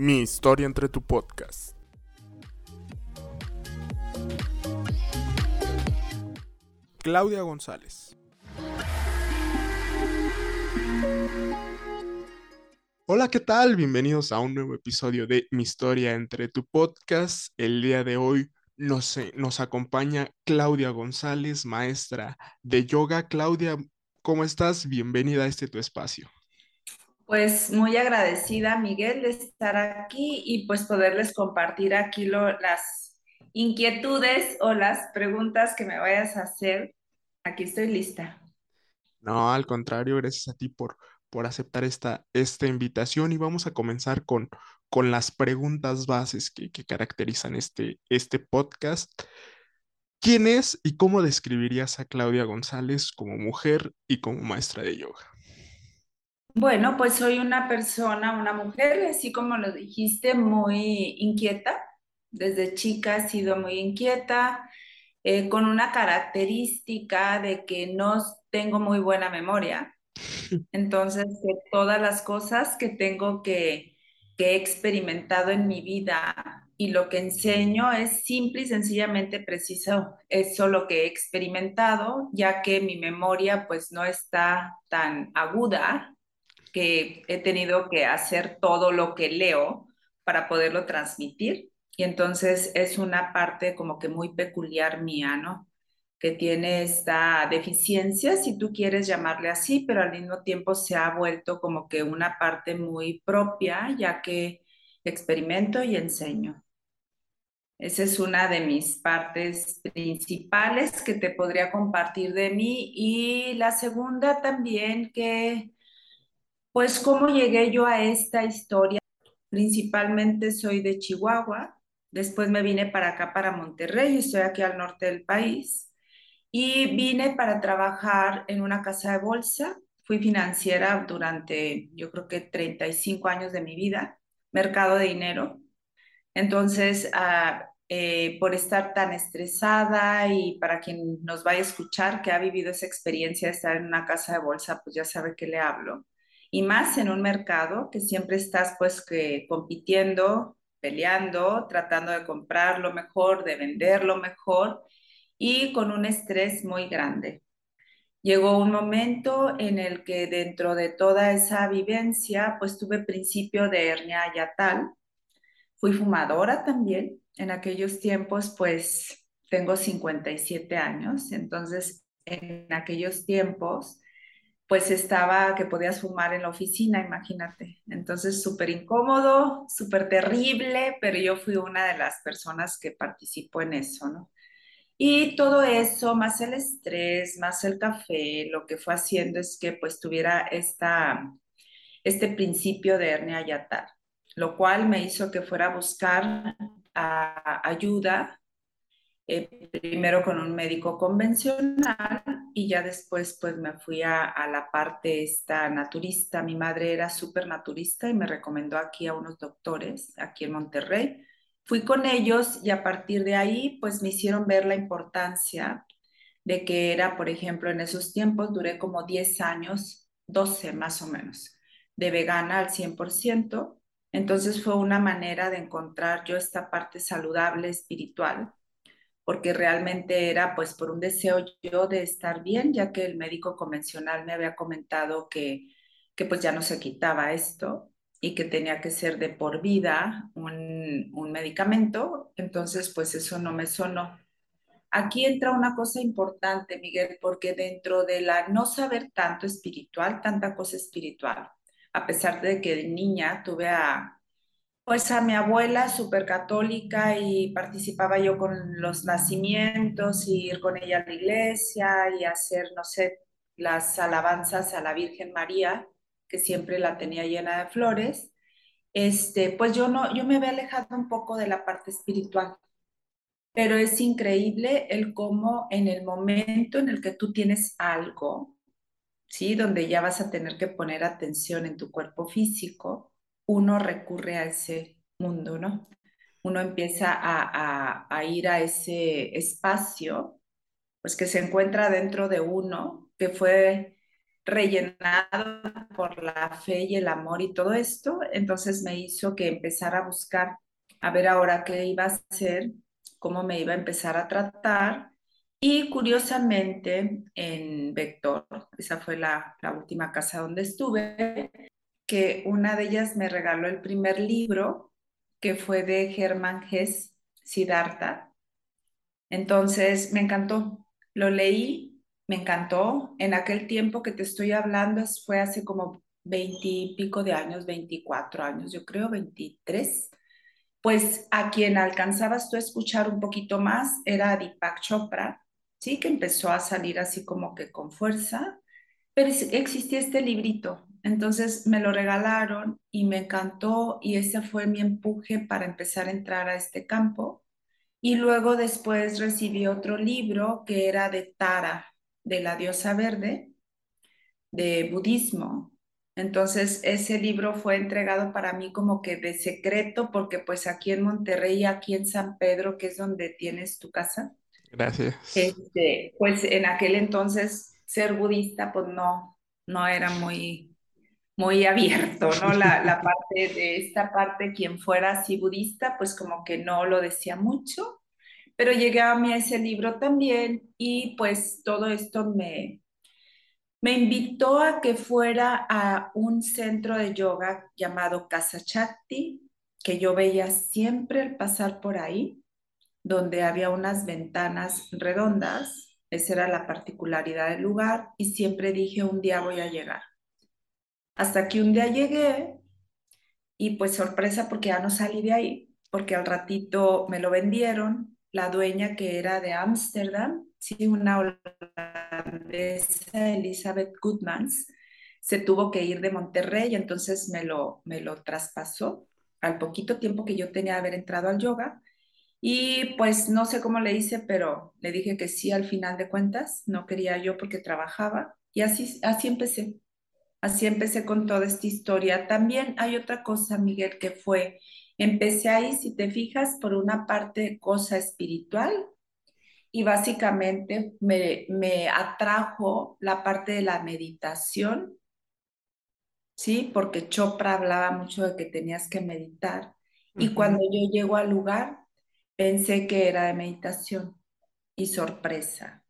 Mi historia entre tu podcast. Claudia González. Hola, ¿qué tal? Bienvenidos a un nuevo episodio de Mi historia entre tu podcast. El día de hoy nos, eh, nos acompaña Claudia González, maestra de yoga. Claudia, ¿cómo estás? Bienvenida a este tu espacio. Pues muy agradecida, Miguel, de estar aquí y pues poderles compartir aquí las inquietudes o las preguntas que me vayas a hacer. Aquí estoy lista. No, al contrario, gracias a ti por, por aceptar esta, esta invitación y vamos a comenzar con, con las preguntas bases que, que caracterizan este, este podcast. ¿Quién es y cómo describirías a Claudia González como mujer y como maestra de yoga? Bueno, pues soy una persona, una mujer, así como lo dijiste, muy inquieta. Desde chica he sido muy inquieta, eh, con una característica de que no tengo muy buena memoria. Entonces, todas las cosas que tengo que, que he experimentado en mi vida y lo que enseño es simple y sencillamente preciso eso lo que he experimentado, ya que mi memoria pues no está tan aguda que he tenido que hacer todo lo que leo para poderlo transmitir. Y entonces es una parte como que muy peculiar mía, ¿no? Que tiene esta deficiencia, si tú quieres llamarle así, pero al mismo tiempo se ha vuelto como que una parte muy propia, ya que experimento y enseño. Esa es una de mis partes principales que te podría compartir de mí. Y la segunda también que pues cómo llegué yo a esta historia. Principalmente soy de Chihuahua, después me vine para acá, para Monterrey, estoy aquí al norte del país, y vine para trabajar en una casa de bolsa. Fui financiera durante, yo creo que 35 años de mi vida, mercado de dinero. Entonces, ah, eh, por estar tan estresada y para quien nos vaya a escuchar que ha vivido esa experiencia de estar en una casa de bolsa, pues ya sabe que le hablo y más en un mercado que siempre estás pues que compitiendo, peleando, tratando de comprar lo mejor, de vender lo mejor y con un estrés muy grande. Llegó un momento en el que dentro de toda esa vivencia pues tuve principio de hernia yatal. Fui fumadora también. En aquellos tiempos pues tengo 57 años, entonces en aquellos tiempos pues estaba que podías fumar en la oficina, imagínate. Entonces, súper incómodo, súper terrible, pero yo fui una de las personas que participó en eso, ¿no? Y todo eso, más el estrés, más el café, lo que fue haciendo es que pues tuviera esta, este principio de hernia yatal, lo cual me hizo que fuera a buscar ayuda eh, primero con un médico convencional y ya después pues me fui a, la parte esta naturista. Mi madre era súper naturista y me recomendó aquí a unos doctores, aquí en Monterrey. Fui con ellos y a partir de ahí pues me hicieron ver la importancia de que era, por ejemplo, en esos tiempos duré como 10 años, 12 más o menos, de vegana al 100%. Entonces fue una manera de encontrar yo esta parte saludable, espiritual, porque realmente era pues por un deseo yo de estar bien, ya que el médico convencional me había comentado que, que pues ya no se quitaba esto y que tenía que ser de por vida un, un medicamento, entonces pues eso no me sonó. Aquí entra una cosa importante, Miguel, porque dentro de la no saber tanto espiritual, tanta cosa espiritual, a pesar de que de niña tuve a, pues a mi abuela súper católica y participaba yo con los nacimientos y ir con ella a la iglesia y hacer, no sé, las alabanzas a la Virgen María, que siempre la tenía llena de flores. Este, pues yo no, yo me había alejado un poco de la parte espiritual, pero es increíble el cómo en el momento en el que tú tienes algo, ¿sí? Donde ya vas a tener que poner atención en tu cuerpo físico, uno recurre a ese mundo, ¿no? Uno empieza a, ir a ese espacio, pues que se encuentra dentro de uno, que fue rellenado por la fe y el amor y todo esto, entonces me hizo que empezara a buscar a ver ahora qué iba a hacer, cómo me iba a empezar a tratar. Y curiosamente, en Vector, esa fue la, la última casa donde estuve, que una de ellas me regaló el primer libro, que fue de Germán Hess, Siddhartha. Entonces me encantó, lo leí, me encantó. En aquel tiempo que te estoy hablando fue hace como veintipico de años, veinticuatro años, yo creo, veintitrés. Pues a quien alcanzabas tú a escuchar un poquito más era Deepak Chopra, sí, que empezó a salir así como que con fuerza, pero existía este librito, entonces me lo regalaron y me encantó y ese fue mi empuje para empezar a entrar a este campo. Y luego después recibí otro libro que era de Tara, de la diosa verde, de budismo. Entonces ese libro fue entregado para mí como que de secreto, porque pues aquí en Monterrey, aquí en San Pedro, que es donde tienes tu casa. Gracias. Este, pues en aquel entonces ser budista pues no, no era muy, muy abierto, ¿no? La, la parte de esta parte, quien fuera así budista, pues como que no lo decía mucho, pero llegué a mí a ese libro también y pues todo esto me, me invitó a que fuera a un centro de yoga llamado Casa Chakti, que yo veía siempre al pasar por ahí, donde había unas ventanas redondas, esa era la particularidad del lugar, y siempre dije, un día voy a llegar. Hasta que un día llegué y pues sorpresa porque ya no salí de ahí, porque al ratito me lo vendieron, la dueña que era de Ámsterdam, sí, una holandesa, Elizabeth Goodmans, se tuvo que ir de Monterrey, entonces me lo, me lo traspasó al poquito tiempo que yo tenía de haber entrado al yoga. Y pues no sé cómo le hice, pero le dije que sí al final de cuentas, no quería yo porque trabajaba y así, así empecé. Así empecé con toda esta historia. También hay otra cosa, Miguel, que fue, empecé ahí, si te fijas, por una parte cosa espiritual y básicamente me, me atrajo la parte de la meditación, ¿sí? Porque Chopra hablaba mucho de que tenías que meditar. Y cuando yo llego al lugar, pensé que era de meditación y sorpresa,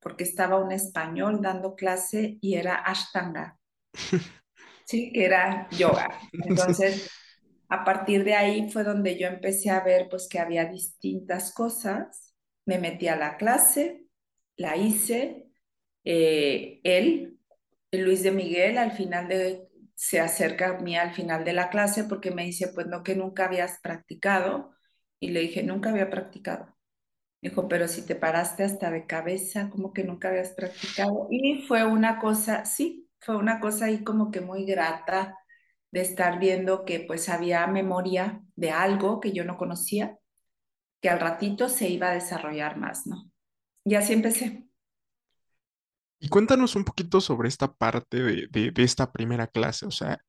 porque estaba un español dando clase y era Ashtanga. Sí, que era yoga. Entonces, a partir de ahí fue donde yo empecé a ver pues que había distintas cosas. Me metí a la clase, la hice. Eh, él, Luis de Miguel, al final de, se acerca a mí al final de la clase porque me dice, pues no, que nunca habías practicado. Y le dije, nunca había practicado. Dijo, pero si te paraste hasta de cabeza, como que nunca habías practicado. Y fue una cosa, sí, fue una cosa ahí como que muy grata de estar viendo que pues había memoria de algo que yo no conocía, que al ratito se iba a desarrollar más, ¿no? Y así empecé. Y cuéntanos un poquito sobre esta parte de, de, esta primera clase, o sea,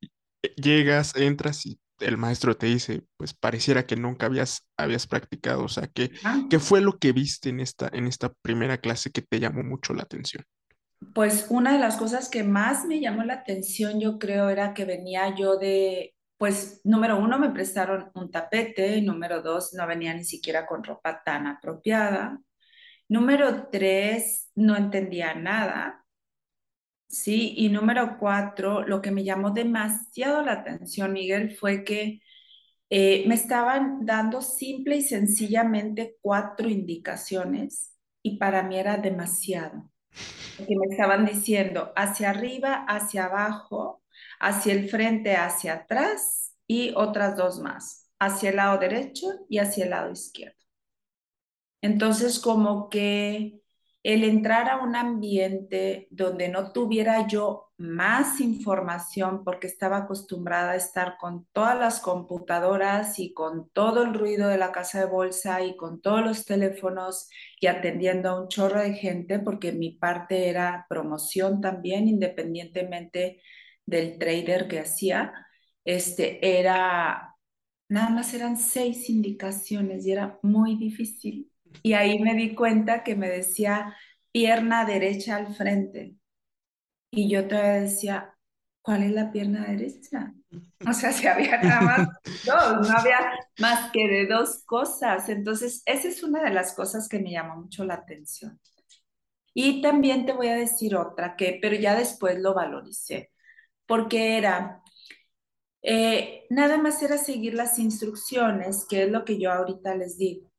llegas, entras y el maestro te dice, pues pareciera que nunca habías, habías practicado, o sea, ¿qué, Ah, ¿qué fue lo que viste en esta, en esta primera clase que te llamó mucho la atención? Pues una de las cosas que más me llamó la atención, yo creo, era que venía yo de, pues, número uno, me prestaron un tapete, número dos, no venía ni siquiera con ropa tan apropiada, número tres, no entendía nada, ¿sí? Y número cuatro, lo que me llamó demasiado la atención, Miguel, fue que eh, me estaban dando simple y sencillamente cuatro indicaciones y para mí era demasiado que me estaban diciendo hacia arriba, hacia abajo, hacia el frente, hacia atrás y otras dos más, hacia el lado derecho y hacia el lado izquierdo. Entonces, como que el entrar a un ambiente donde no tuviera yo más información porque estaba acostumbrada a estar con todas las computadoras y con todo el ruido de la casa de bolsa y con todos los teléfonos y atendiendo a un chorro de gente porque mi parte era promoción también, independientemente del trader que hacía, este era, nada más eran seis indicaciones y era muy difícil. Y ahí me di cuenta que me decía pierna derecha al frente. Y yo todavía decía, ¿cuál es la pierna derecha? O sea, si había nada más dos, no había más que de dos cosas. Entonces, esa es una de las cosas que me llamó mucho la atención. Y también te voy a decir otra, que, pero ya después lo valoricé, porque era, eh, nada más era seguir las instrucciones, que es lo que yo ahorita les digo.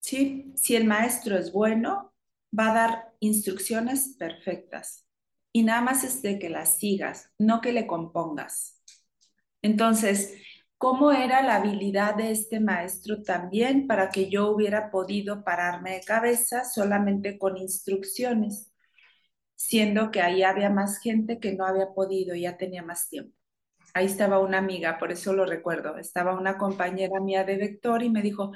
¿Sí? Si el maestro es bueno, va a dar instrucciones perfectas. Y nada más es de que las sigas, no que le compongas. Entonces, ¿cómo era la habilidad de este maestro también para que yo hubiera podido pararme de cabeza solamente con instrucciones, siendo que ahí había más gente que no había podido, ya tenía más tiempo? Ahí estaba una amiga, por eso lo recuerdo, estaba una compañera mía de vector y me dijo,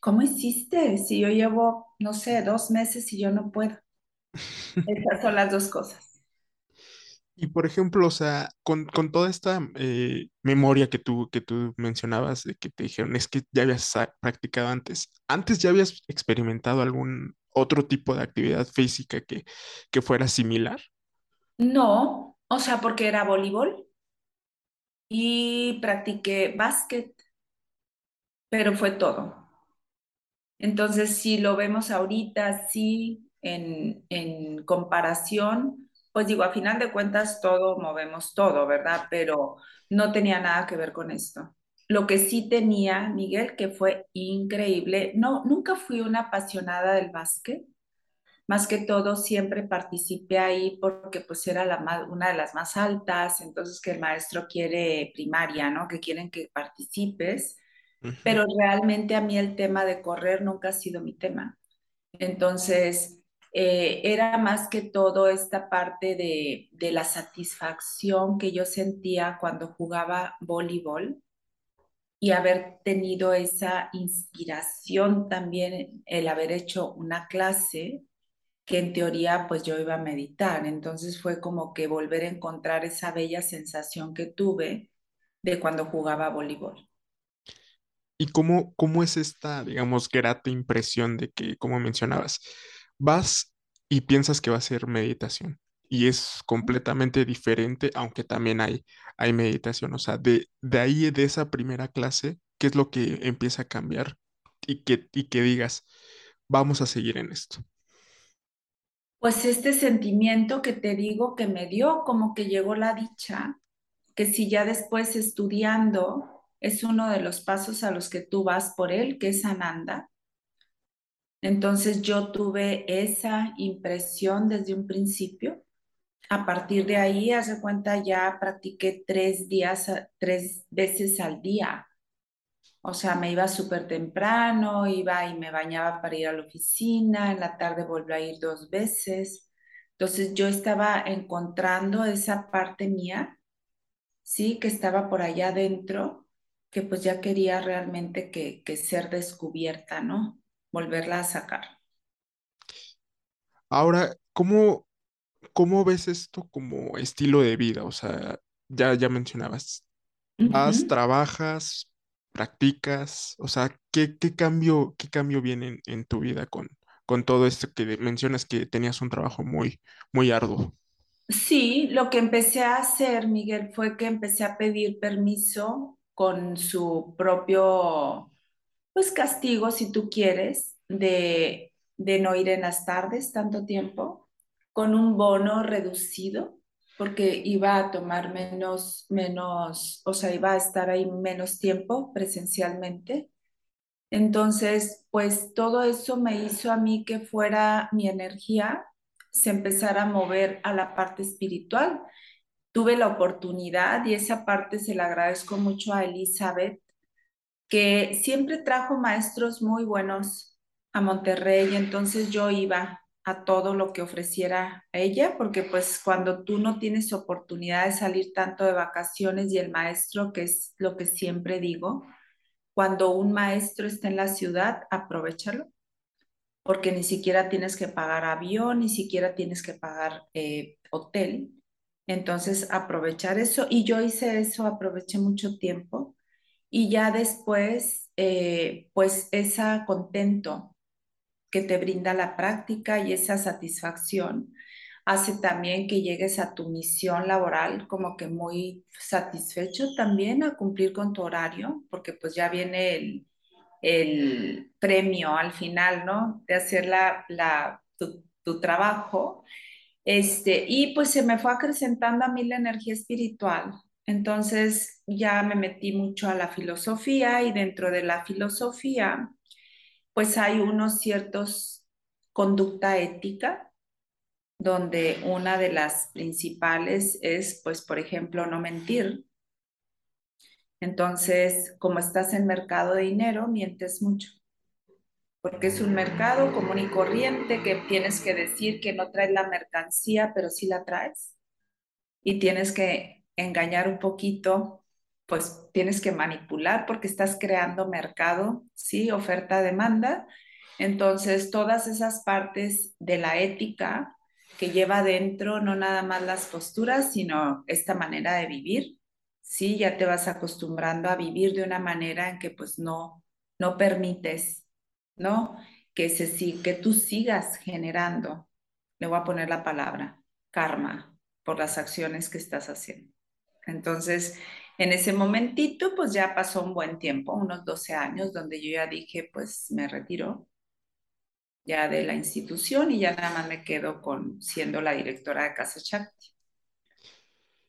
¿cómo hiciste? Si yo llevo, no sé, dos meses y yo no puedo. Esas son las dos cosas. Y por ejemplo, o sea, con, con toda esta eh, memoria que tú, que tú mencionabas, de que te dijeron, es que ya habías practicado antes, ¿antes ya habías experimentado algún otro tipo de actividad física que, que fuera similar? No, o sea, porque era voleibol y practiqué básquet, pero fue todo. Entonces, si lo vemos ahorita, sí, en, en comparación, pues digo, a final de cuentas todo movemos todo, ¿verdad? Pero no tenía nada que ver con esto. Lo que sí tenía, Miguel, que fue increíble, no, nunca fui una apasionada del básquet, más que todo siempre participé ahí porque pues era la más, una de las más altas, entonces que el maestro quiere primaria, ¿no? Que quieren que participes. Pero realmente a mí el tema de correr nunca ha sido mi tema. Entonces, eh, era más que todo esta parte de, de la satisfacción que yo sentía cuando jugaba voleibol y haber tenido esa inspiración también, el haber hecho una clase que en teoría pues yo iba a meditar. Entonces fue como que volver a encontrar esa bella sensación que tuve de cuando jugaba voleibol. ¿Y cómo, cómo es esta, digamos, grata impresión de que, como mencionabas, vas y piensas que va a ser meditación y es completamente diferente, aunque también hay, hay meditación? O sea, de, de ahí, de esa primera clase, ¿qué es lo que empieza a cambiar y que, y que digas, vamos a seguir en esto? Pues este sentimiento que te digo que me dio, como que llegó la dicha, que si ya después estudiando es uno de los pasos a los que tú vas por él, que es Ananda. Entonces yo tuve esa impresión desde un principio. A partir de ahí, hace cuenta, ya practiqué tres días, tres veces al día. O sea, me iba súper temprano, iba y me bañaba para ir a la oficina, en la tarde volví a ir dos veces. Entonces yo estaba encontrando esa parte mía, sí, que estaba por allá adentro, que pues ya quería realmente que, que ser descubierta, ¿no? Volverla a sacar. Ahora, ¿cómo, cómo ves esto como estilo de vida? O sea, ya, ya mencionabas, vas, trabajas, practicas, o sea, ¿qué, qué cambio, qué cambio viene en, en tu vida con, con todo esto que mencionas que tenías un trabajo muy, muy arduo? Sí, lo que empecé a hacer, Miguel, fue que empecé a pedir permiso con su propio pues castigo, si tú quieres, de, de no ir en las tardes tanto tiempo, con un bono reducido, porque iba a tomar menos, menos, o sea, iba a estar ahí menos tiempo presencialmente. Entonces, pues todo eso me hizo a mí que fuera mi energía, se empezara a mover a la parte espiritual. Tuve la oportunidad y esa parte se la agradezco mucho a Elizabeth que siempre trajo maestros muy buenos a Monterrey, entonces yo iba a todo lo que ofreciera ella, porque pues cuando tú no tienes oportunidad de salir tanto de vacaciones y el maestro, que es lo que siempre digo, cuando un maestro está en la ciudad, aprovechalo, porque ni siquiera tienes que pagar avión, ni siquiera tienes que pagar eh, hotel. Entonces, aprovechar eso. Y yo hice eso, aproveché mucho tiempo y ya después, eh, pues ese contento que te brinda la práctica y esa satisfacción hace también que llegues a tu misión laboral como que muy satisfecho también a cumplir con tu horario, porque pues ya viene el, el premio al final, ¿no? De hacer la, la, tu, tu trabajo. Este, y pues se me fue acrecentando a mí la energía espiritual. Entonces ya me metí mucho a la filosofía y dentro de la filosofía, pues hay unos ciertos conducta ética donde una de las principales es, pues, por ejemplo, no mentir. Entonces, como estás en mercado de dinero, mientes mucho, porque es un mercado común y corriente que tienes que decir que no traes la mercancía, pero sí la traes. Y tienes que engañar un poquito, pues tienes que manipular porque estás creando mercado, sí, oferta-demanda. Entonces, todas esas partes de la ética que lleva dentro no nada más las posturas, sino esta manera de vivir. Sí, ya te vas acostumbrando a vivir de una manera en que pues no, no permites, ¿no? Que, se, que tú sigas generando, le voy a poner la palabra, karma, por las acciones que estás haciendo. Entonces, en ese momentito, pues ya pasó un buen tiempo, unos 12 años, donde yo ya dije, pues me retiro, ya de la institución y ya nada más me quedo con siendo la directora de Casa Chakti.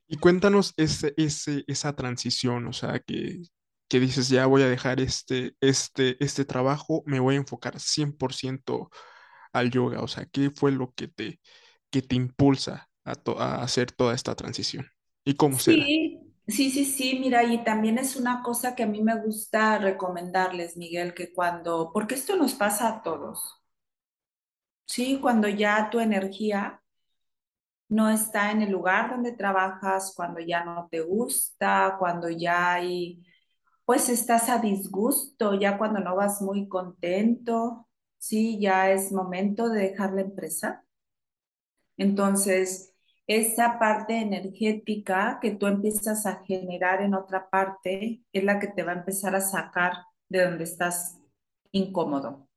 Y cuéntanos ese, ese, esa transición, o sea, que, que dices, ya voy a dejar este, este, este trabajo, me voy a enfocar 100% al yoga, o sea, ¿qué fue lo que te, que te impulsa a, a hacer toda esta transición? ¿Y cómo se? Sí, sí, sí, mira, y también es una cosa que a mí me gusta recomendarles, Miguel, que cuando, porque esto nos pasa a todos, ¿sí? Cuando ya tu energía no está en el lugar donde trabajas, cuando ya no te gusta, cuando ya hay, pues estás a disgusto, ya cuando no vas muy contento, ¿sí? Ya es momento de dejar la empresa. Entonces, esa parte energética que tú empiezas a generar en otra parte es la que te va a empezar a sacar de donde estás incómodo.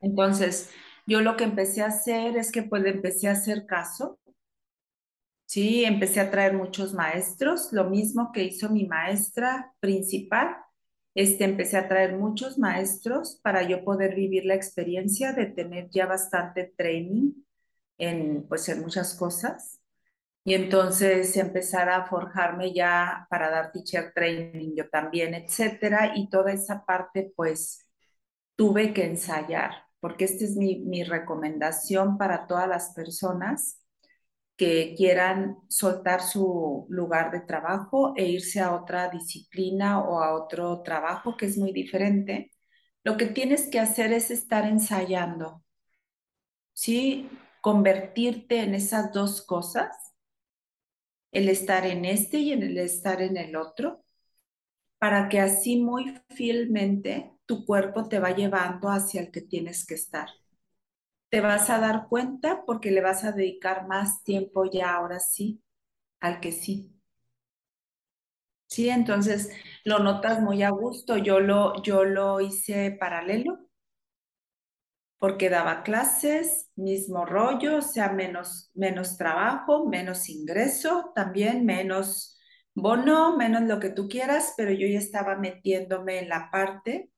Entonces, yo lo que empecé a hacer es que pues empecé a hacer caso, ¿sí? Empecé a traer muchos maestros, lo mismo que hizo mi maestra principal, este, empecé a traer muchos maestros para yo poder vivir la experiencia de tener ya bastante training en, pues, en muchas cosas. Y entonces empezar a forjarme ya para dar teacher training yo también, etcétera. Y toda esa parte, pues, tuve que ensayar porque esta es mi, recomendación para todas las personas que quieran soltar su lugar de trabajo e irse a otra disciplina o a otro trabajo que es muy diferente. Lo que tienes que hacer es estar ensayando, ¿sí? Convertirte en esas dos cosas, el estar en este y en el estar en el otro, para que así muy fielmente tu cuerpo te va llevando hacia el que tienes que estar. Te vas a dar cuenta porque le vas a dedicar más tiempo ya ahora sí al que sí. Sí, entonces lo notas muy a gusto. Yo lo, yo lo hice paralelo porque daba clases, mismo rollo, o sea, menos, menos trabajo, menos ingreso, también menos bono, menos lo que tú quieras, pero yo ya estaba metiéndome en la parte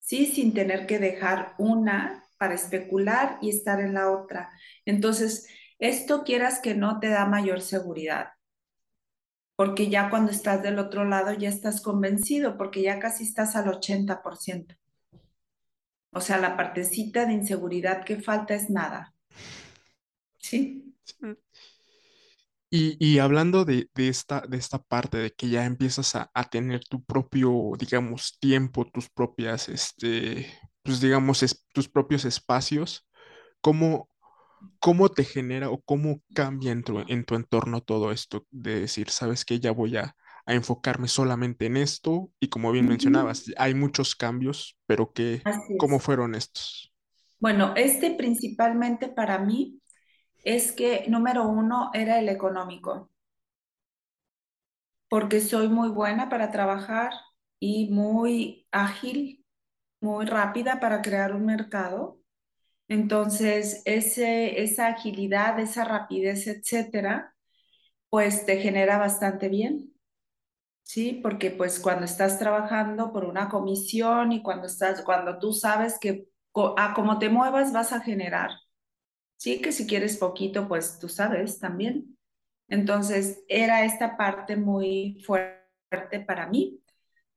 ¿sí? Sin tener que dejar una para especular y estar en la otra. Entonces, esto quieras que no te da mayor seguridad, porque ya cuando estás del otro lado ya estás convencido, porque ya casi estás al 80%. O sea, la partecita de inseguridad que falta es nada. ¿Sí? Y, hablando de, esta, de esta parte de que ya empiezas a, tener tu propio, digamos, tiempo, tus propias, este, pues digamos, tus propios espacios, ¿cómo, ¿cómo te genera o cómo cambia en tu, en tu entorno todo esto de decir, sabes que ya voy a, enfocarme solamente en esto? Y como bien mencionabas, hay muchos cambios, pero ¿qué, ¿cómo fueron estos? Bueno, este principalmente para mí es que número uno era el económico, porque soy muy buena para trabajar y muy ágil, muy rápida para crear un mercado. Entonces, ese, esa agilidad, esa rapidez, etcétera, pues te genera bastante bien. Sí, porque pues cuando estás trabajando por una comisión y cuando estás, cuando tú sabes que a como te muevas vas a generar. Sí, que si quieres poquito, pues tú sabes también. Entonces, era esta parte muy fuerte para mí.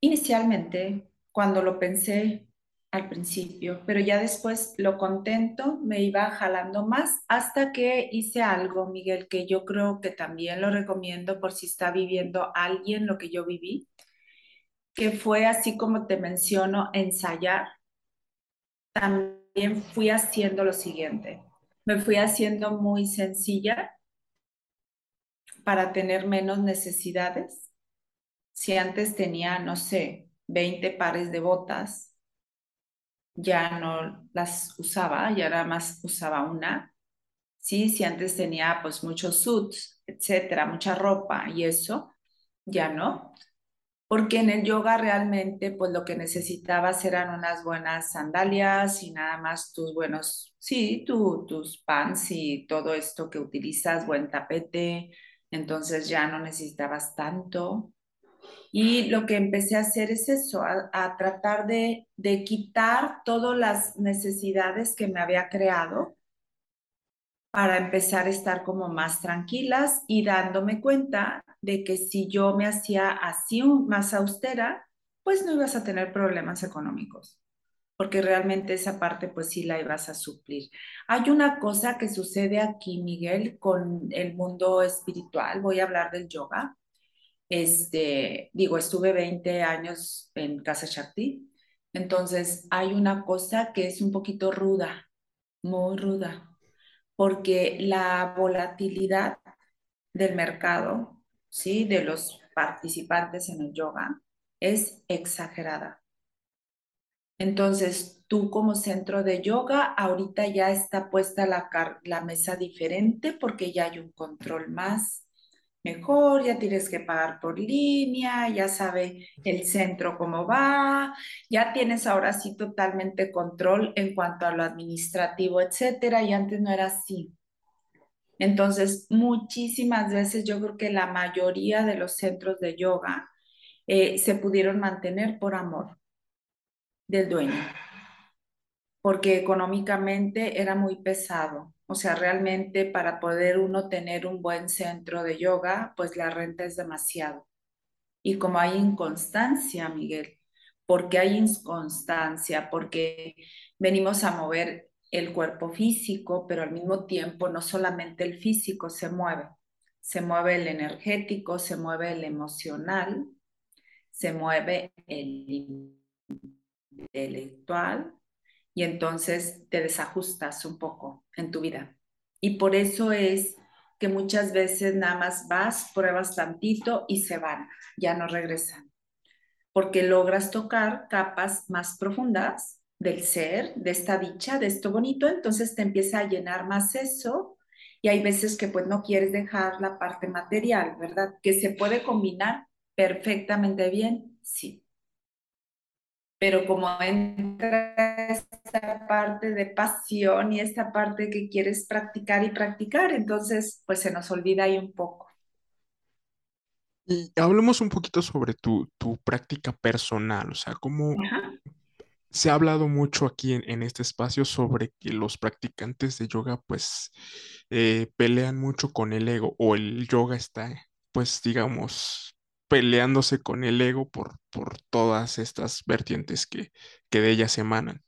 Inicialmente, cuando lo pensé al principio, pero ya después lo contento me iba jalando más hasta que hice algo, Miguel, que yo creo que también lo recomiendo por si está viviendo alguien lo que yo viví, que fue así como te menciono, ensayar. También fui haciendo lo siguiente, me fui haciendo muy sencilla para tener menos necesidades. Si antes tenía, no sé, 20 pares de botas, ya no las usaba, ya nada más usaba una. Sí, si antes tenía pues muchos suits, etcétera, mucha ropa y eso, ya no. Porque en el yoga realmente pues lo que necesitabas eran unas buenas sandalias y nada más tus buenos, sí, tu, tus pants y todo esto que utilizas, buen tapete, entonces ya no necesitabas tanto. Y lo que empecé a hacer es eso, a, tratar de, de quitar todas las necesidades que me había creado para empezar a estar como más tranquilas y dándome cuenta de que si yo me hacía así más austera, pues no ibas a tener problemas económicos, porque realmente esa parte pues sí la ibas a suplir. Hay una cosa que sucede aquí, Miguel, con el mundo espiritual, voy a hablar del yoga, este, digo, estuve 20 años en Casa Shakti, entonces hay una cosa que es un poquito ruda, muy ruda, porque la volatilidad del mercado, ¿sí? De los participantes en el yoga es exagerada. Entonces, tú como centro de yoga, ahorita ya está puesta la, la mesa diferente porque ya hay un control más mejor, ya tienes que pagar por línea, ya sabe el centro cómo va, ya tienes ahora sí totalmente control en cuanto a lo administrativo, etcétera, y antes no era así. Entonces, muchísimas veces yo creo que la mayoría de los centros de yoga eh, se pudieron mantener por amor del dueño, porque económicamente era muy pesado. O sea, realmente para poder uno tener un buen centro de yoga, pues la renta es demasiado. Y como hay inconstancia, Miguel, porque hay inconstancia, porque venimos a mover el cuerpo físico, pero al mismo tiempo no solamente el físico se mueve, se mueve el energético, se mueve el emocional, se mueve el intelectual y entonces te desajustas un poco en tu vida. Y por eso es que muchas veces nada más vas, pruebas tantito y se van, ya no regresan, porque logras tocar capas más profundas del ser, de esta dicha, de esto bonito, entonces te empieza a llenar más eso y hay veces que pues no quieres dejar la parte material, ¿verdad? Que se puede combinar perfectamente bien, sí, pero como entra esta parte de pasión y esta parte que quieres practicar y practicar, entonces pues se nos olvida ahí un poco. Y hablemos un poquito sobre tu, tu práctica personal, o sea, cómo se ha hablado mucho aquí en, este espacio sobre que los practicantes de yoga pues eh, pelean mucho con el ego o el yoga está pues digamos peleándose con el ego por, por todas estas vertientes que, que de ellas emanan.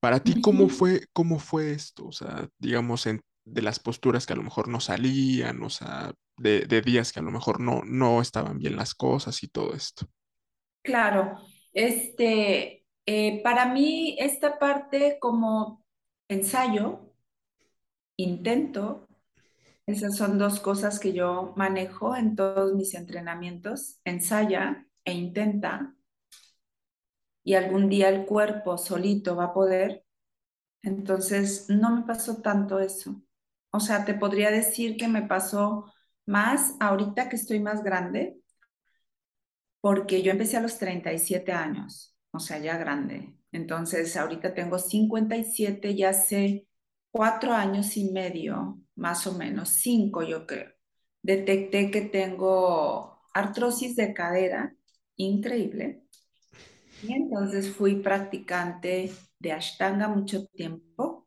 Para ti, ¿cómo fue, cómo fue esto? O sea, digamos, en, de las posturas que a lo mejor no salían, o sea, de, días que a lo mejor no, no estaban bien las cosas y todo esto. Claro, este, eh, para mí esta parte como ensayo, intento, esas son dos cosas que yo manejo en todos mis entrenamientos. Ensaya e intenta. Y algún día el cuerpo solito va a poder. Entonces, no me pasó tanto eso. O sea, te podría decir que me pasó más ahorita que estoy más grande, porque yo empecé a los 37 años, o sea, ya grande. Entonces, ahorita tengo 57, ya sé cuatro años y medio, más o menos, cinco yo creo, detecté que tengo artrosis de cadera, increíble. Y entonces fui practicante de Ashtanga mucho tiempo.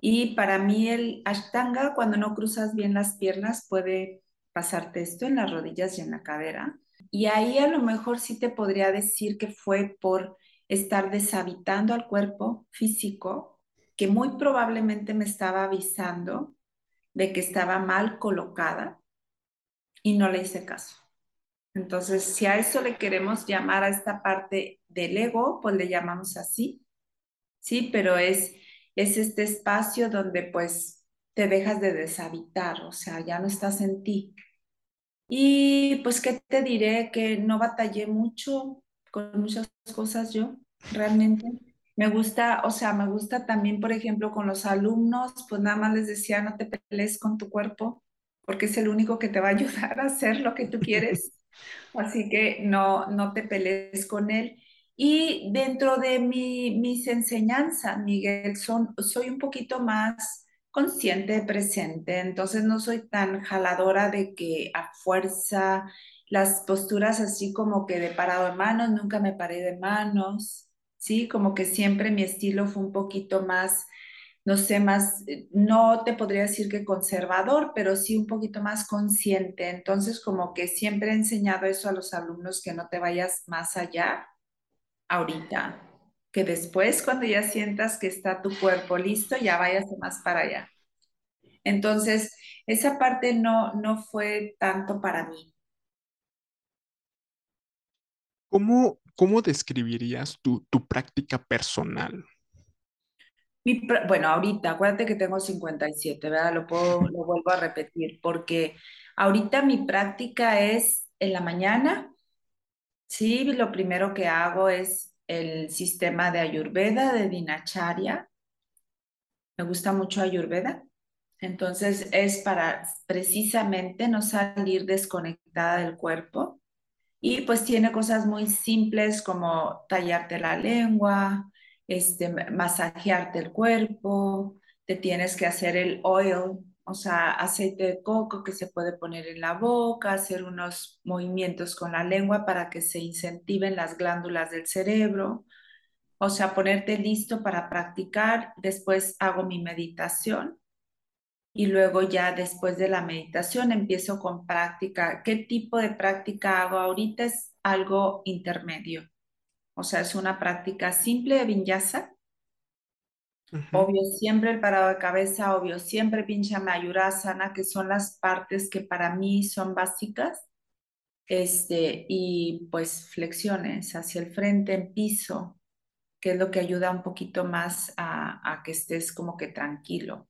Y para mí el Ashtanga, cuando no cruzas bien las piernas, puede pasarte esto en las rodillas y en la cadera. Y ahí a lo mejor sí te podría decir que fue por estar deshabitando al cuerpo físico, que muy probablemente me estaba avisando de que estaba mal colocada y no le hice caso. Entonces, si a eso le queremos llamar a esta parte del ego, pues le llamamos así, ¿sí? Pero es, es este espacio donde pues te dejas de deshabitar, o sea, ya no estás en ti. Y pues, ¿qué te diré? Que no batallé mucho con muchas cosas yo, realmente. Me gusta, o sea, me gusta también, por ejemplo, con los alumnos, pues nada más les decía, no te pelees con tu cuerpo, porque es el único que te va a ayudar a hacer lo que tú quieres. Así que no, no te pelees con él. Y dentro de mi, mis enseñanzas, Miguel, son, soy un poquito más consciente, presente, entonces no soy tan jaladora de que a fuerza las posturas así como que de parado de manos, nunca me paré de manos, ¿sí? Como que siempre mi estilo fue un poquito más no sé, más, eh, no te podría decir que conservador, pero sí un poquito más consciente. Entonces, como que siempre he enseñado eso a los alumnos, que no te vayas más allá ahorita, que después cuando ya sientas que está tu cuerpo listo, ya vayas más para allá. Entonces, esa parte no, no fue tanto para mí. ¿Cómo, cómo describirías tu, tu práctica personal? bueno, ahorita, acuérdate que tengo 57, ¿verdad? Lo, puedo, lo vuelvo a repetir, porque ahorita mi práctica es en la mañana, sí, lo primero que hago es el sistema de Ayurveda, de Dinacharya. Me gusta mucho Ayurveda. Entonces es para precisamente no salir desconectada del cuerpo. Y pues tiene cosas muy simples como tallarte la lengua, este, masajearte el cuerpo, te tienes que hacer el oil, o sea, aceite de coco que se puede poner en la boca, hacer unos movimientos con la lengua para que se incentiven las glándulas del cerebro, o sea, ponerte listo para practicar. Después hago mi meditación y luego ya después de la meditación empiezo con práctica. ¿Qué tipo de práctica hago ahorita? Es algo intermedio. O sea, es una práctica simple de vinyasa. Obvio, siempre el parado de cabeza, obvio, siempre pincha mayurasana, que son las partes que para mí son básicas. Este, y pues flexiones hacia el frente en piso, que es lo que ayuda un poquito más a, a que estés como que tranquilo.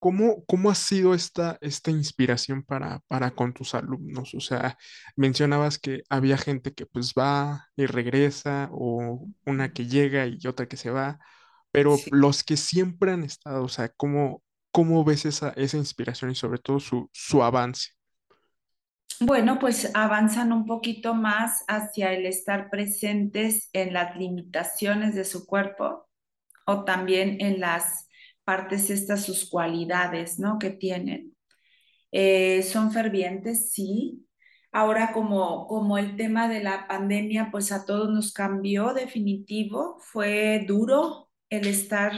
¿Cómo, cómo ha sido esta, esta inspiración para, para con tus alumnos? O sea, mencionabas que había gente que pues va y regresa, o una que llega y otra que se va, pero Sí. los que siempre han estado, o sea, ¿cómo, cómo ves esa, esa inspiración y sobre todo su, su avance? Bueno, pues avanzan un poquito más hacia el estar presentes en las limitaciones de su cuerpo o también en las partes estas, sus cualidades, ¿no? Que tienen. Eh, son fervientes, sí. Ahora como, como el tema de la pandemia, pues a todos nos cambió definitivo. Fue duro el estar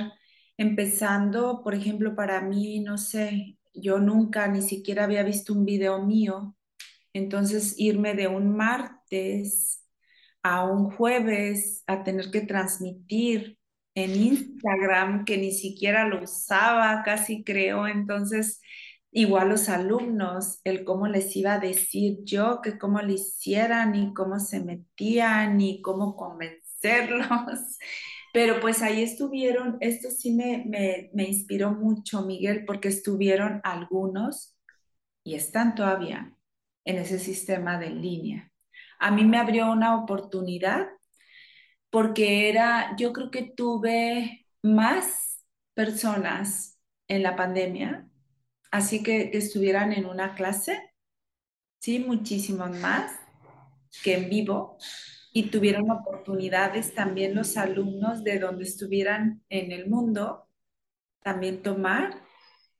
empezando, por ejemplo, para mí, no sé, yo nunca ni siquiera había visto un video mío. Entonces, irme de un martes a un jueves a tener que transmitir en Instagram, que ni siquiera lo usaba, casi creo. Entonces, igual los alumnos, el cómo les iba a decir yo, que cómo le hicieran y cómo se metían y cómo convencerlos. Pero pues ahí estuvieron, esto sí me, me, me inspiró mucho, Miguel, porque estuvieron algunos y están todavía en ese sistema de línea. A mí me abrió una oportunidad porque era, yo creo que tuve más personas en la pandemia, así que, que estuvieran en una clase, sí, muchísimos más que en vivo. y tuvieron oportunidades también los alumnos de donde estuvieran en el mundo también tomar.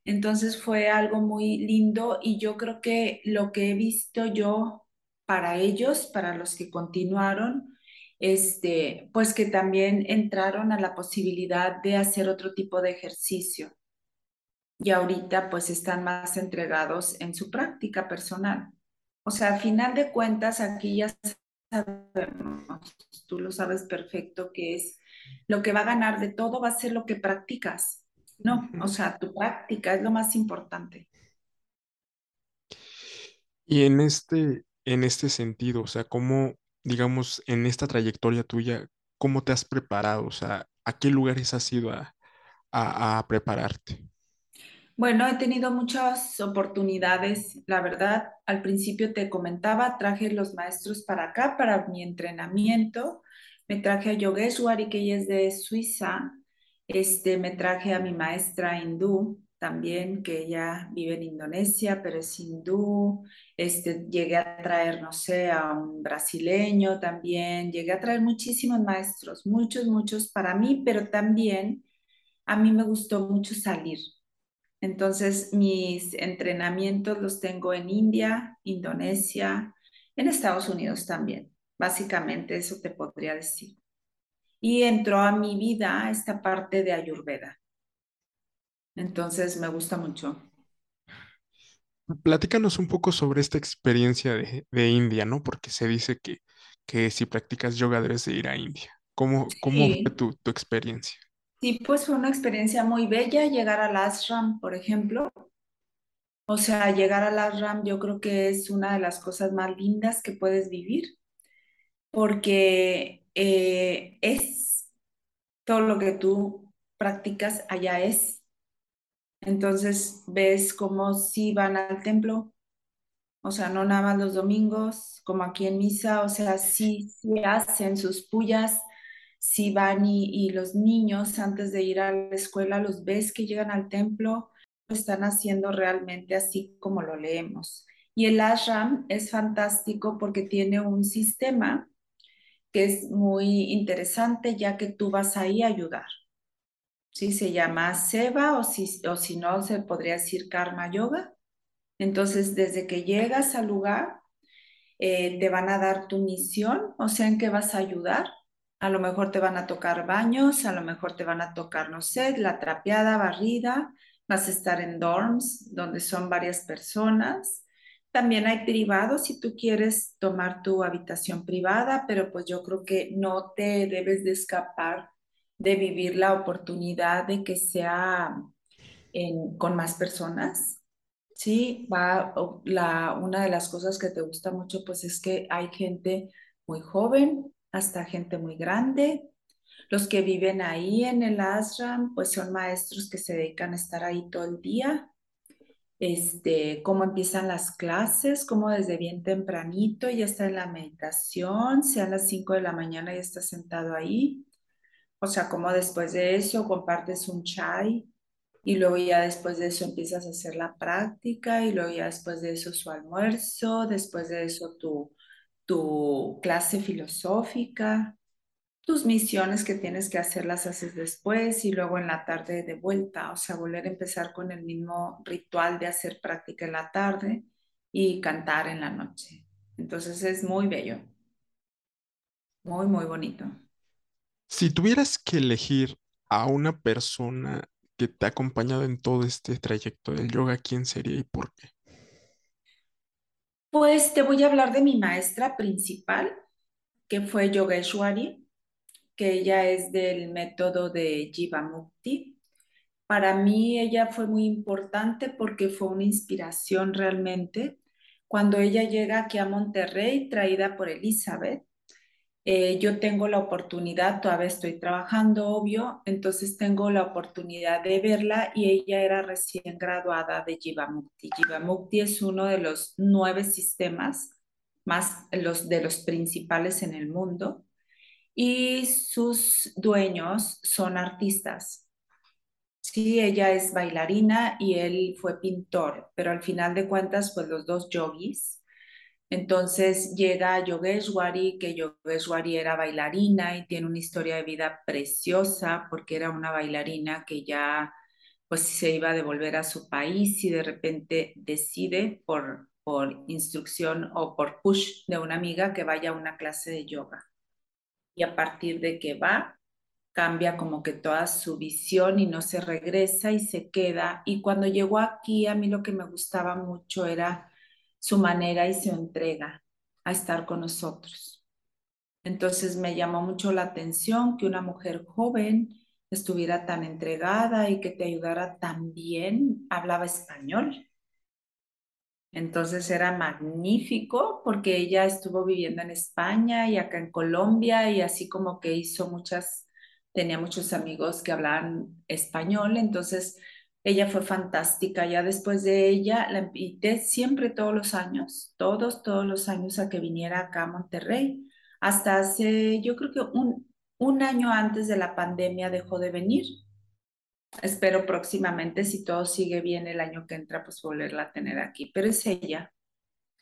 Entonces fue algo muy lindo y yo creo que lo que he visto yo para ellos, para los que continuaron, este, pues que también entraron a la posibilidad de hacer otro tipo de ejercicio. Y ahorita pues están más entregados en su práctica personal. O sea, a final de cuentas, aquí ya sabemos, tú lo sabes perfecto, que es lo que va a ganar de todo va a ser lo que practicas. No, o sea, tu práctica es lo más importante. Y en este, en este sentido, o sea, ¿cómo, digamos, en esta trayectoria tuya, cómo te has preparado? O sea, ¿a qué lugares has ido a, a, prepararte? Bueno, he tenido muchas oportunidades, la verdad. Al principio te comentaba, traje los maestros para acá, para mi entrenamiento. Me traje a Yogeshwari, que ella es de Suiza. Este, me traje a mi maestra hindú también, que ella vive en Indonesia, pero es hindú. Este, llegué a traer, no sé, a un brasileño también. Llegué a traer muchísimos maestros, muchos, muchos para mí, pero también a mí me gustó mucho salir. Entonces, mis entrenamientos los tengo en India, Indonesia, en Estados Unidos también. Básicamente eso te podría decir. Y entró a mi vida esta parte de Ayurveda. Entonces, me gusta mucho. Platícanos un poco sobre esta experiencia de, de India, ¿no? Porque se dice que, que si practicas yoga debes de ir a India. ¿Cómo, cómo fue tu, tu experiencia? sí, pues fue una experiencia muy bella llegar al ashram, por ejemplo. O sea, llegar al ashram yo creo que es una de las cosas más lindas que puedes vivir, porque eh, es todo lo que tú practicas allá es. Entonces ves cómo si van al templo, o sea, no nada los domingos, como aquí en misa, o sea, sí, sí hacen sus pullas, sí van y, y los niños antes de ir a la escuela los ves que llegan al templo, lo están haciendo realmente así como lo leemos. Y el ashram es fantástico porque tiene un sistema que es muy interesante ya que tú vas ahí a ayudar. Sí, se llama Seva o si, o si no, se podría decir Karma Yoga. Entonces, desde que llegas al lugar, eh, te van a dar tu misión, o sea, en qué vas a ayudar. A lo mejor te van a tocar baños, a lo mejor te van a tocar, no sé, la trapeada, barrida, vas a estar en dorms donde son varias personas. También hay privados si tú quieres tomar tu habitación privada, pero pues yo creo que no te debes de escapar de vivir la oportunidad de que sea con más personas. Sí, va, la, una de las cosas que te gusta mucho, pues es que hay gente muy joven hasta gente muy grande. Los que viven ahí en el ashram, pues son maestros que se dedican a estar ahí todo el día. Este, cómo empiezan las clases, cómo desde bien tempranito ya está en la meditación, sean las 5 de la mañana y está sentado ahí. O sea, como después de eso compartes un chai y luego ya después de eso empiezas a hacer la práctica y luego ya después de eso su almuerzo, después de eso tu, tu clase filosófica, tus misiones que tienes que hacer las haces después y luego en la tarde de vuelta, o sea, volver a empezar con el mismo ritual de hacer práctica en la tarde y cantar en la noche. Entonces es muy bello, muy, muy bonito. Si tuvieras que elegir a una persona que te ha acompañado en todo este trayecto del yoga, ¿quién sería y por qué? Pues te voy a hablar de mi maestra principal, que fue Yogeshwari, que ella es del método de Jivamukti. Para mí ella fue muy importante porque fue una inspiración realmente. Cuando ella llega aquí a Monterrey, traída por Elizabeth, eh, yo tengo la oportunidad, todavía estoy trabajando, obvio, entonces tengo la oportunidad de verla y ella era recién graduada de Jivamukti. Jivamukti es uno de los nueve sistemas más los de los principales en el mundo y sus dueños son artistas. Sí, ella es bailarina y él fue pintor, pero al final de cuentas, pues los dos yogis Entonces llega Yogeshwari, que Yogeshwari era bailarina y tiene una historia de vida preciosa porque era una bailarina que ya pues se iba a devolver a su país y de repente decide por, por instrucción o por push de una amiga que vaya a una clase de yoga. Y a partir de que va, cambia como que toda su visión y no se regresa y se queda. Y cuando llegó aquí, a mí lo que me gustaba mucho era su manera y su entrega a estar con nosotros. Entonces me llamó mucho la atención que una mujer joven estuviera tan entregada y que te ayudara tan bien, hablaba español. Entonces era magnífico porque ella estuvo viviendo en España y acá en Colombia y así como que hizo muchas tenía muchos amigos que hablaban español, entonces ella fue fantástica. Ya después de ella la invité siempre todos los años, todos, todos los años a que viniera acá a Monterrey. Hasta hace, yo creo que un, un año antes de la pandemia dejó de venir. Espero próximamente, si todo sigue bien el año que entra, pues volverla a tener aquí. Pero es ella.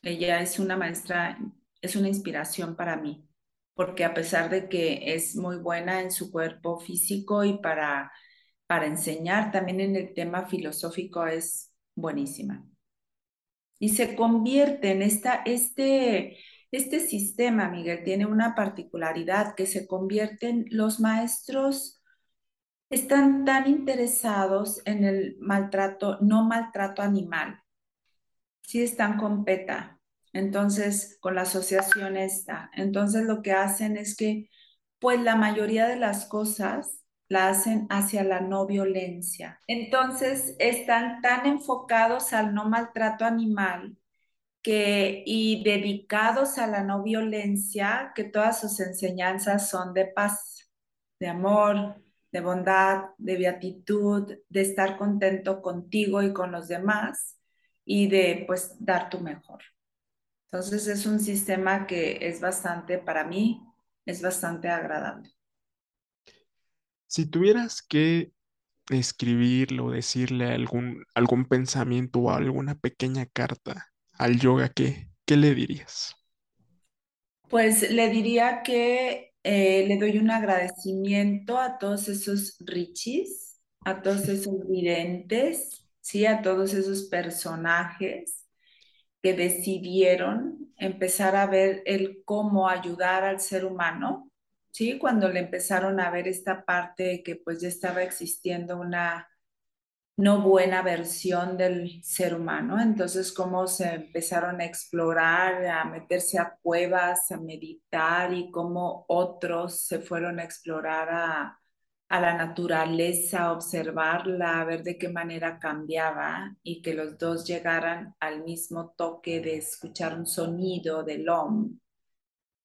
Ella es una maestra, es una inspiración para mí porque a pesar de que es muy buena en su cuerpo físico y para, para enseñar, también en el tema filosófico es buenísima. Y se convierte en esta, este, este sistema, Miguel, tiene una particularidad que se convierten los maestros están tan interesados en el maltrato, no maltrato animal. Sí están con PETA, entonces, con la asociación esta. Entonces, lo que hacen es que, pues la mayoría de las cosas la hacen hacia la no violencia. Entonces, están tan enfocados al no maltrato animal que, y dedicados a la no violencia que todas sus enseñanzas son de paz, de amor, de bondad, de beatitud, de estar contento contigo y con los demás y de pues dar tu mejor. Entonces es un sistema que es bastante, para mí, es bastante agradable. Si tuvieras que escribirle o decirle algún, algún pensamiento o alguna pequeña carta al yoga, ¿qué, qué le dirías? Pues le diría que eh, le doy un agradecimiento a todos esos richis, a todos esos videntes, ¿sí? a todos esos personajes que decidieron empezar a ver el cómo ayudar al ser humano, ¿sí? Cuando le empezaron a ver esta parte de que pues ya estaba existiendo una no buena versión del ser humano, entonces cómo se empezaron a explorar, a meterse a cuevas, a meditar y cómo otros se fueron a explorar a a la naturaleza, observarla, ver de qué manera cambiaba y que los dos llegaran al mismo toque de escuchar un sonido del OM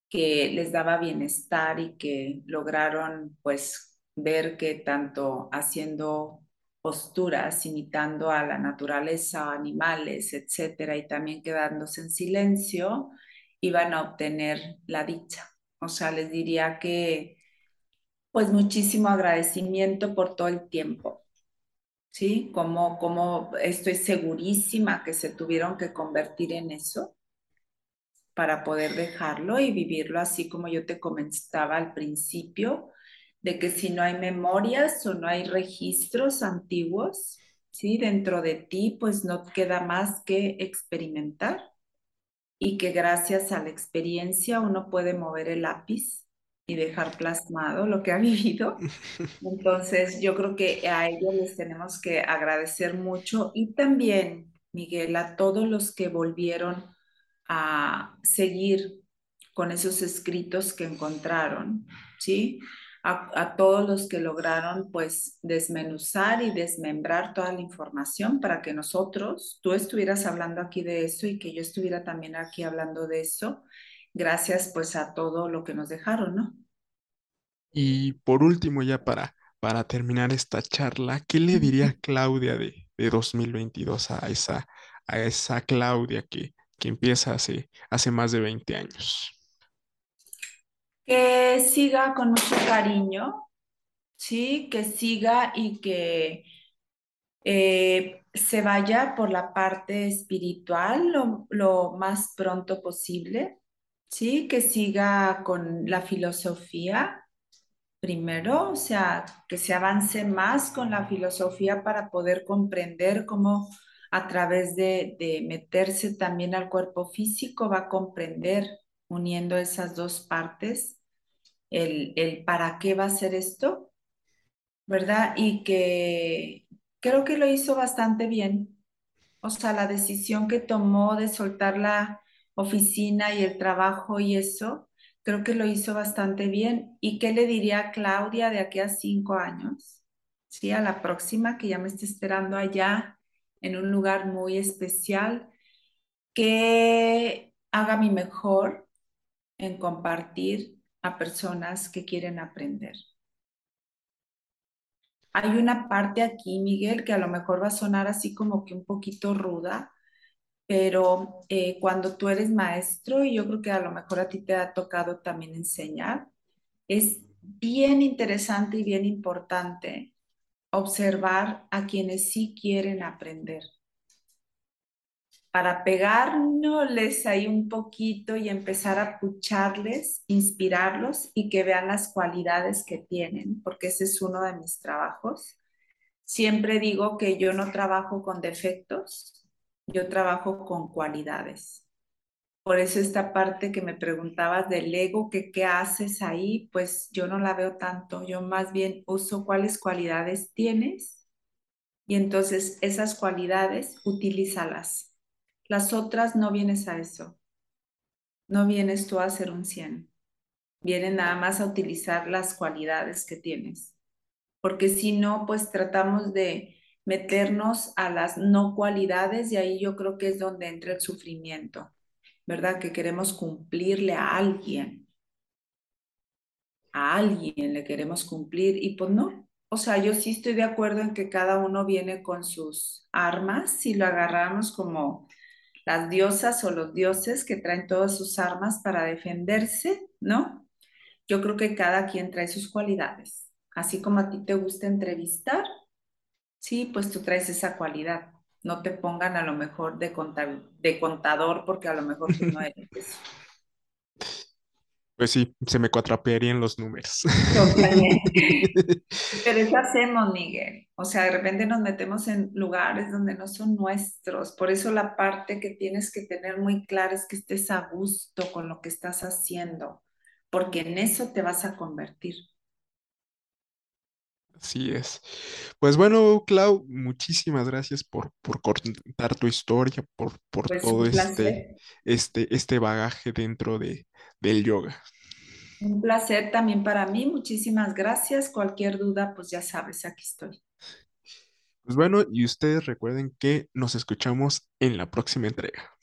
que les daba bienestar y que lograron pues ver que tanto haciendo posturas, imitando a la naturaleza, animales, etcétera, y también quedándose en silencio, iban a obtener la dicha. O sea, les diría que pues muchísimo agradecimiento por todo el tiempo, ¿sí? Como, como estoy segurísima que se tuvieron que convertir en eso para poder dejarlo y vivirlo así como yo te comentaba al principio, de que si no hay memorias o no hay registros antiguos, ¿sí? Dentro de ti, pues no queda más que experimentar y que gracias a la experiencia uno puede mover el lápiz y dejar plasmado lo que ha vivido. Entonces, yo creo que a ellos les tenemos que agradecer mucho y también, Miguel, a todos los que volvieron a seguir con esos escritos que encontraron, ¿sí? A, a, todos los que lograron pues desmenuzar y desmembrar toda la información para que nosotros, tú estuvieras hablando aquí de eso y que yo estuviera también aquí hablando de eso gracias pues a todo lo que nos dejaron, ¿no? Y por último, ya para, para terminar esta charla, ¿qué le diría Claudia de, de 2022 a esa, a esa Claudia que, que empieza hace, hace más de 20 años? Que siga con mucho cariño, sí, que siga y que eh, se vaya por la parte espiritual lo, lo más pronto posible, ¿sí? Que siga con la filosofía primero, o sea, que se avance más con la filosofía para poder comprender cómo a través de, de meterse también al cuerpo físico va a comprender uniendo esas dos partes el, el para qué va a ser esto, ¿verdad? Y que creo que lo hizo bastante bien. O sea, la decisión que tomó de soltar la oficina y el trabajo y eso, creo que lo hizo bastante bien. ¿Y qué le diría a Claudia de aquí a cinco años? Sí, a la próxima, que ya me está esperando allá en un lugar muy especial, que haga mi mejor en compartir a personas que quieren aprender. Hay una parte aquí, Miguel, que a lo mejor va a sonar así como que un poquito ruda, pero eh, cuando tú eres maestro, y yo creo que a lo mejor a ti te ha tocado también enseñar, es bien interesante y bien importante observar a quienes sí quieren aprender para pegárnosles ahí un poquito y empezar a pucharles, inspirarlos y que vean las cualidades que tienen, porque ese es uno de mis trabajos. Siempre digo que yo no trabajo con defectos, yo trabajo con cualidades. Por eso esta parte que me preguntabas del ego, que qué haces ahí, pues yo no la veo tanto, yo más bien uso cuáles cualidades tienes y entonces esas cualidades utilízalas las otras no vienes a eso. No vienes tú a hacer un 100. Vienes nada más a utilizar las cualidades que tienes. Porque si no, pues tratamos de meternos a las no cualidades y ahí yo creo que es donde entra el sufrimiento, ¿verdad? Que queremos cumplirle a alguien. A alguien le queremos cumplir y pues no. O sea, yo sí estoy de acuerdo en que cada uno viene con sus armas, si lo agarramos como las diosas o los dioses que traen todas sus armas para defenderse, ¿no? Yo creo que cada quien trae sus cualidades. Así como a ti te gusta entrevistar, sí, pues tú traes esa cualidad. No te pongan a lo mejor de, de contador porque a lo mejor tú no eres eso. Pues sí, se me cuatrapearían los números. Pero eso hacemos, Miguel. O sea, de repente nos metemos en lugares donde no son nuestros. Por eso la parte que tienes que tener muy clara es que estés a gusto con lo que estás haciendo, porque en eso te vas a convertir. Así es. Pues bueno, Clau, muchísimas gracias por, por contar tu historia, por, por pues todo este, este, este bagaje dentro de, del yoga. Un placer también para mí, muchísimas gracias. Cualquier duda, pues ya sabes, aquí estoy. Pues bueno, y ustedes recuerden que nos escuchamos en la próxima entrega.